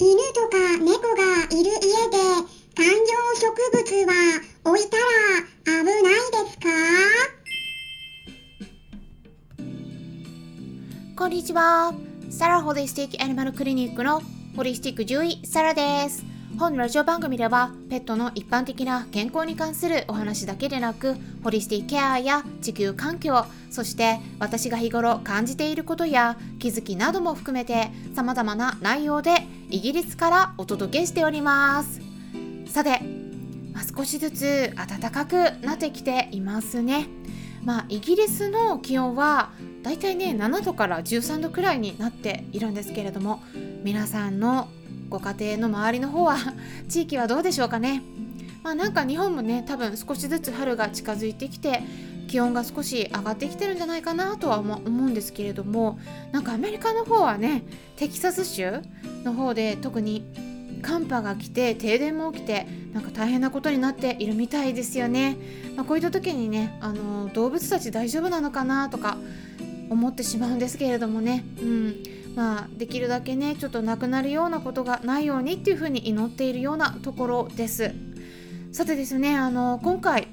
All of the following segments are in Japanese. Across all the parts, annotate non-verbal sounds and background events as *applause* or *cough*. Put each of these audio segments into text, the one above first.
犬とか猫がいる家で観葉植物は置いたら危ないですか？こんにちは。サラホリスティックアニマルクリニックのホリスティック獣医サラです。本ラジオ番組ではペットの一般的な健康に関するお話だけでなくホリスティケアや地球環境そして私が日頃感じていることや気づきなども含めて様々な内容でイギリスからお届けしております。さて、まあ、少しずつ暖かくなってきていますね。まあイギリスの気温はだいたいね7度から13度くらいになっているんですけれども皆さんのご家庭の周りの方は *laughs* 地域はどうでしょうかね。まあなんか日本もね多分少しずつ春が近づいてきて気温が少し上がってきてるんじゃないかなとは思うんですけれどもなんかアメリカの方はねテキサス州の方で特に寒波が来て停電も起きてなんか大変なことになっているみたいですよね、まあ、こういった時にねあの動物たち大丈夫なのかなとか思ってしまうんですけれどもね、うん。まあ、できるだけねちょっとなくなるようなことがないようにっていうふうに祈っているようなところです。さてですねあの今回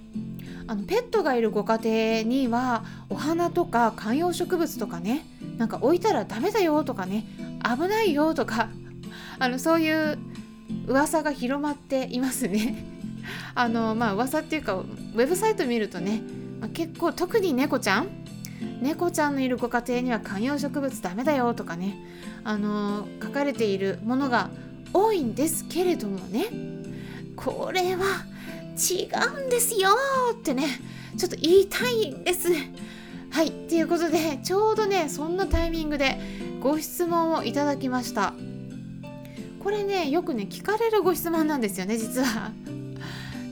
あのペットがいるご家庭にはお花とか観葉植物とかねなんか置いたらダメだよとかね危ないよとか *laughs* あのそういう噂が広まっていますね。*laughs* あのまあ噂っていうかウェブサイト見るとね、まあ、結構特に猫ちゃん猫ちゃんのいるご家庭には観葉植物ダメだよとかねあの書かれているものが多いんですけれどもねこれは違うんですよってねちょっと言いたいんです。はいということでちょうどねそんなタイミングでご質問をいただきました。これねよくね聞かれるご質問なんですよね実は。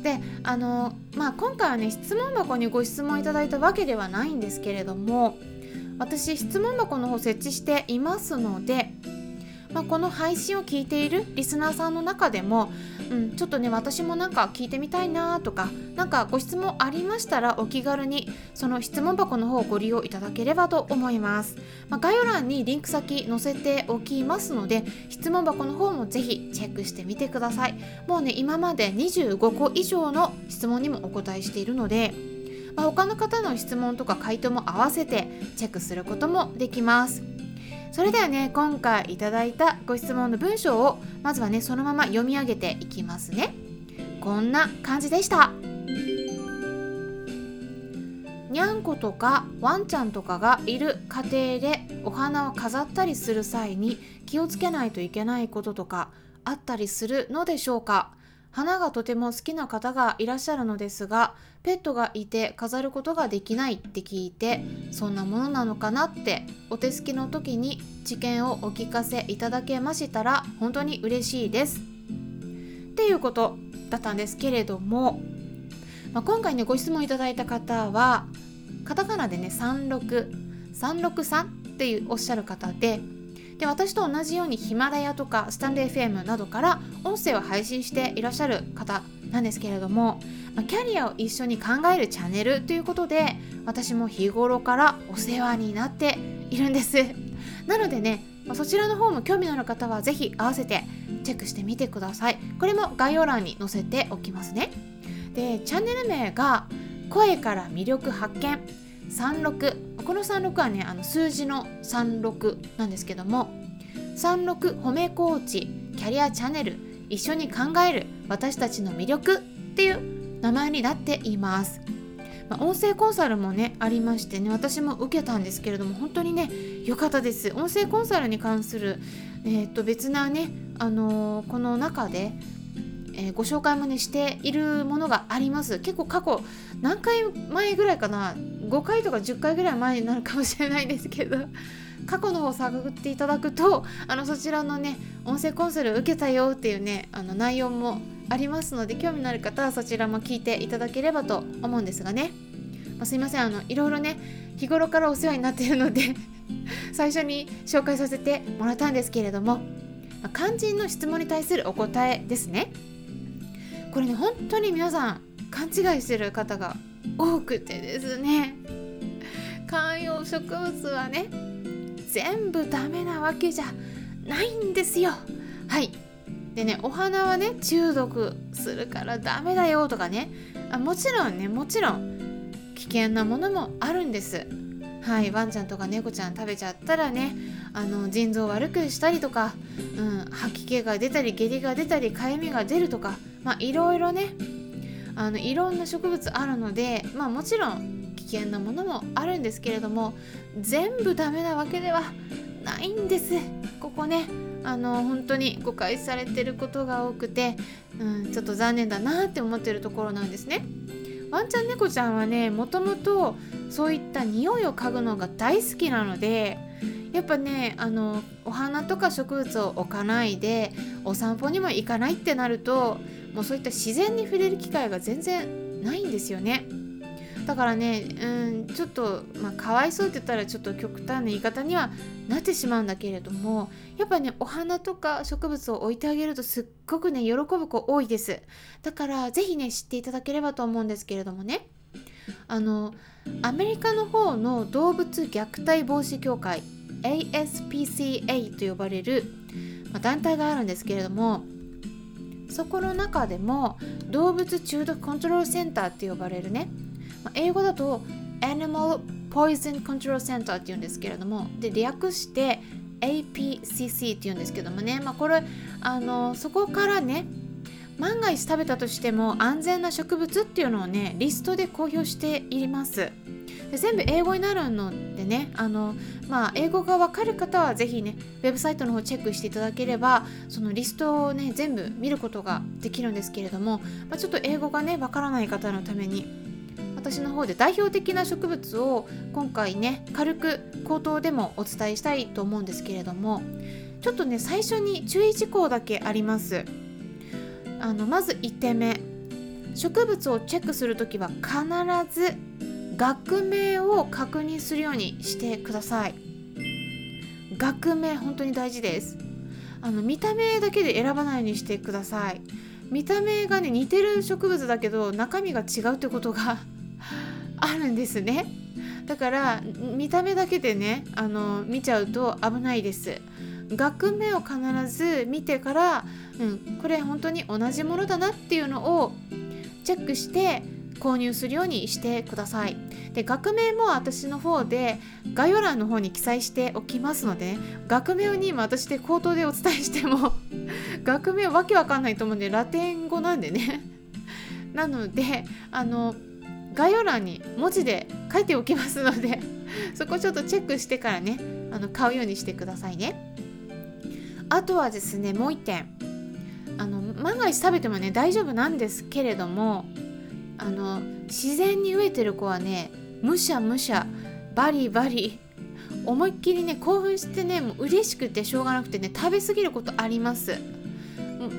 であのまあ今回はね質問箱にご質問いただいたわけではないんですけれども私質問箱の方設置していますので、まあ、この配信を聞いているリスナーさんの中でも、うん、ちょっとね私もなんか聞いてみたいなとか何かご質問ありましたらお気軽にその質問箱の方をご利用いただければと思います、まあ、概要欄にリンク先載せておきますので質問箱の方もぜひチェックしてみてください。もうね今まで25個以上の質問にもお答えしているのでまあ、他の方の質問とか回答も合わせてチェックすることもできます。それではね今回いただいたご質問の文章をまずはねそのまま読み上げていきますね。こんな感じでした。にゃんことかワンちゃんとかがいる家庭でお花を飾ったりする際に気をつけないといけないこととかあったりするのでしょうか？花がとても好きな方がいらっしゃるのですがペットがいて飾ることができないって聞いてそんなものなのかなってお手すきの時に知見をお聞かせいただけましたら本当に嬉しいです。っていうことだったんですけれども、まあ、今回ねご質問いただいた方はカタカナでね36363っていうおっしゃる方でで私と同じようにヒマラヤとかスタンレー FM などから音声を配信していらっしゃる方なんですけれども、ま、キャリアを一緒に考えるチャンネルということで私も日頃からお世話になっているんです。*laughs* なのでね、そちらの方も興味のある方は是非合わせてチェックしてみてください。これも概要欄に載せておきますね。でチャンネル名が声から魅力発見。36この36はねあの数字の36なんですけども36褒めコーチキャリアチャンネル一緒に考える私たちの魅力っていう名前になっています、まあ、音声コンサルもねありましてね私も受けたんですけれども本当にね良かったです。音声コンサルに関する、えー、と別なね、あのー、この中でえー、ご紹介もねしているものがあります。結構過去何回前ぐらいかな5回とか10回ぐらい前になるかもしれないですけど *laughs* 過去の方を探っていただくとあのそちらのね音声コンサル受けたよっていうねあの内容もありますので興味のある方はそちらも聞いていただければと思うんですがね、まあ、すいませんあのいろいろね日頃からお世話になっているので *laughs* 最初に紹介させてもらったんですけれども、まあ、肝心の質問に対するお答えですね。これね本当に皆さん勘違いしてる方が多くてですね。観葉植物はね全部ダメなわけじゃないんですよ。はい。でねお花はね中毒するからダメだよとかね。あもちろんねもちろん危険なものもあるんです。はい。ワンちゃんとか猫ちゃん食べちゃったらねあの腎臓悪くしたりとか、うん、吐き気が出たり下痢が出たりかゆみが出るとかまあいろいろねあのいろんな植物あるのでまあもちろん危険なものもあるんですけれども全部ダメなわけではないんですここねあの本当に誤解されてることが多くて、うん、ちょっと残念だなって思ってるところなんですね。ワンちゃん猫ちゃんはねもともとそういった匂いを嗅ぐのが大好きなのでやっぱねあのお花とか植物を置かないでお散歩にも行かないってなるともうそういった自然に触れる機会が全然ないんですよね。だからね、うん、ちょっと、まあ、かわいそうって言ったらちょっと極端な言い方にはなってしまうんだけれどもやっぱねお花とか植物を置いてあげるとすっごくね喜ぶ子多いですだから是非ね知っていただければと思うんですけれどもねあのアメリカの方の動物虐待防止協会 ASPCA と呼ばれる、まあ、団体があるんですけれどもそこの中でも動物中毒コントロールセンターって呼ばれるね。まあ、英語だと Animal Poison Control Center って言うんですけれどもで略して APCC って言うんですけどもね、まあ、これあのそこからね万が一食べたとしても安全な植物っていうのをねリストで公表しています。で全部英語になるのでねあの、まあ、英語がわかる方はぜひねウェブサイトの方チェックしていただければそのリストをね全部見ることができるんですけれども、まあ、ちょっと英語がねわからない方のために私の方で代表的な植物を今回ね軽く口頭でもお伝えしたいと思うんですけれどもちょっとね最初に注意事項だけあります。あのまず1点目。植物をチェックする時は必ず学名を確認するようにしてください。学名本当に大事です。あの見た目だけで選ばないようにしてください。見た目がね似てる植物だけど中身が違うってことが *laughs* あるんですね。だから見た目だけでねあの見ちゃうと危ないです。学名を必ず見てから、うん、これ本当に同じものだなっていうのをチェックして購入するようにしてください。で学名も私の方で概要欄の方に記載しておきますので、ね、学名に今私で口頭でお伝えしても *laughs* 学名わけわかんないと思うんでラテン語なんでね。*laughs* なのであの概要欄に文字で書いておきますのでそこちょっとチェックしてからねあの買うようにしてくださいね。あとはですねもう一点。あの万が一食べてもね大丈夫なんですけれどもあの自然に飢えてる子はねむしゃむしゃバリバリ思いっきりね興奮してねもう嬉しくてしょうがなくてね食べ過ぎることあります。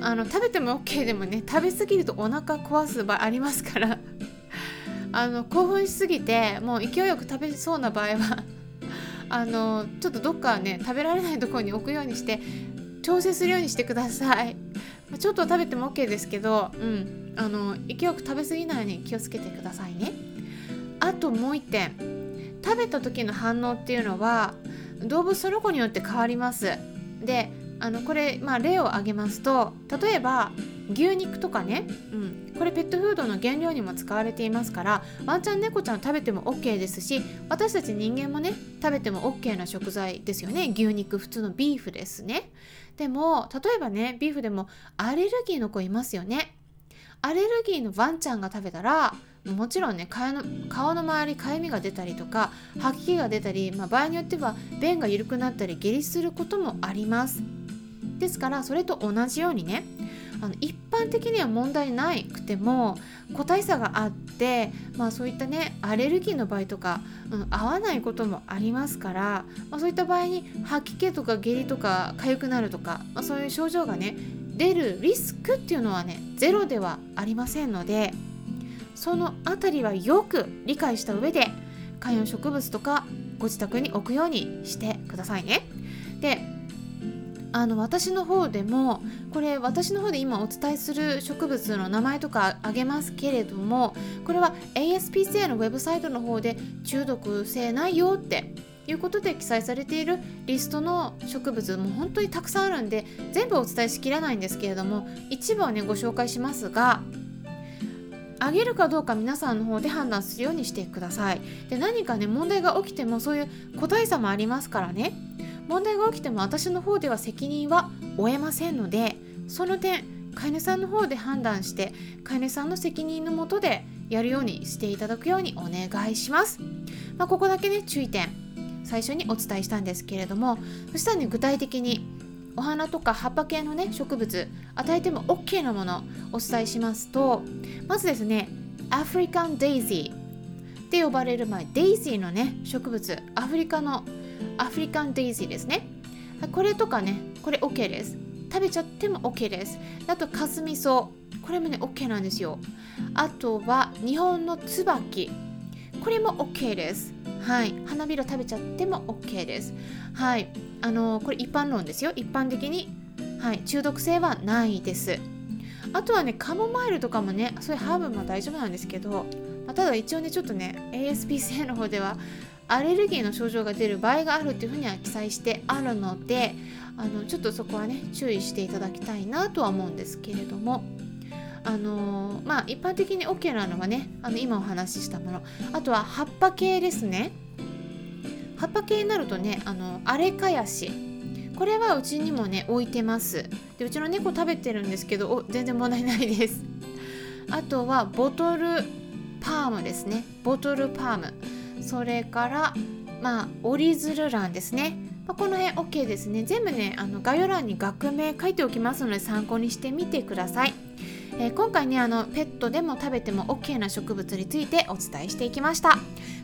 あの食べても OK でもね食べ過ぎるとお腹壊す場合ありますから。*laughs* あの興奮しすぎてもう勢いよく食べそうな場合はあのちょっとどっかね食べられないところに置くようにして調整するようにしてください。ちょっと食べても OK ですけど、うん、あの勢いよく食べ過ぎないように気をつけてくださいね。あともう一点。食べた時の反応っていうのは動物その子によって変わります。であのこれ、まあ、例を挙げますと例えば牛肉とかね、うん、これペットフードの原料にも使われていますからワンちゃん猫ちゃん食べても OK ですし私たち人間もね食べても OK な食材ですよね。牛肉普通のビーフですね。でも例えばねビーフでもアレルギーの子いますよね。アレルギーのワンちゃんが食べたらもちろんね顔の顔の周りかゆみが出たりとか吐き気が出たり、まあ、場合によっては便が緩くなったり下痢することもあります。ですからそれと同じようにねあの一般的には問題なくても個体差があって、まあ、そういったねアレルギーの場合とか、うん、合わないこともありますから、まあ、そういった場合に吐き気とか下痢とか痒くなるとか、まあ、そういう症状がね出るリスクっていうのはねゼロではありませんのでその辺りはよく理解した上で観葉植物とかご自宅に置くようにしてくださいね。であの私の方でもこれ私の方で今お伝えする植物の名前とかあげますけれどもこれは ASPCA のウェブサイトの方で中毒性ないよっていうことで記載されているリストの植物も本当にたくさんあるんで全部お伝えしきらないんですけれども一部はねご紹介しますがあげるかどうか皆さんの方で判断するようにしてください。で何かね問題が起きてもそういう個体差もありますからね。問題が起きても私の方では責任は負えませんのでその点飼い主さんの方で判断して飼い主さんの責任のもとでやるようにしていただくようにお願いします、まあ、ここだけね注意点最初にお伝えしたんですけれどもそしたらね具体的にお花とか葉っぱ系のね植物与えても OK なものお伝えしますとまずですねアフリカンデイジーって呼ばれる前デイジーのね植物アフリカのアフリカンデイジーですね。これとかねこれ OK です。食べちゃっても OK です。あとかすみそこれもね OK なんですよ。あとは日本の椿。これも OK です。はい。花びら食べちゃっても OK です。はい。あのこれ一般論ですよ。一般的に。はい。中毒性はないです。あとはねカモマイルとかもねそういうハーブも大丈夫なんですけど、まあ、ただ一応ねちょっとね ASPCA の方ではアレルギーの症状が出る場合があるっていうふうには記載してあるのであのちょっとそこはね注意していただきたいなとは思うんですけれどもあのー、まあ一般的に OK なのはねあの今お話ししたものあとは葉っぱ系ですね。葉っぱ系になるとねあのアレカヤシ。これはうちにもね置いてます。でうちの猫食べてるんですけどお全然問題ないです。あとはボトルパームですね。ボトルパーム。それからまあ折り鶴欄ですね、まあ、この辺 OK ですね。全部ねあの概要欄に学名書いておきますので参考にしてみてください。えー、今回ねあのペットでも食べても OK な植物についてお伝えしていきました。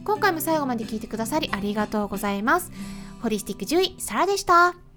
今回も最後まで聞いてくださりありがとうございます。ホリスティック獣医サラでした。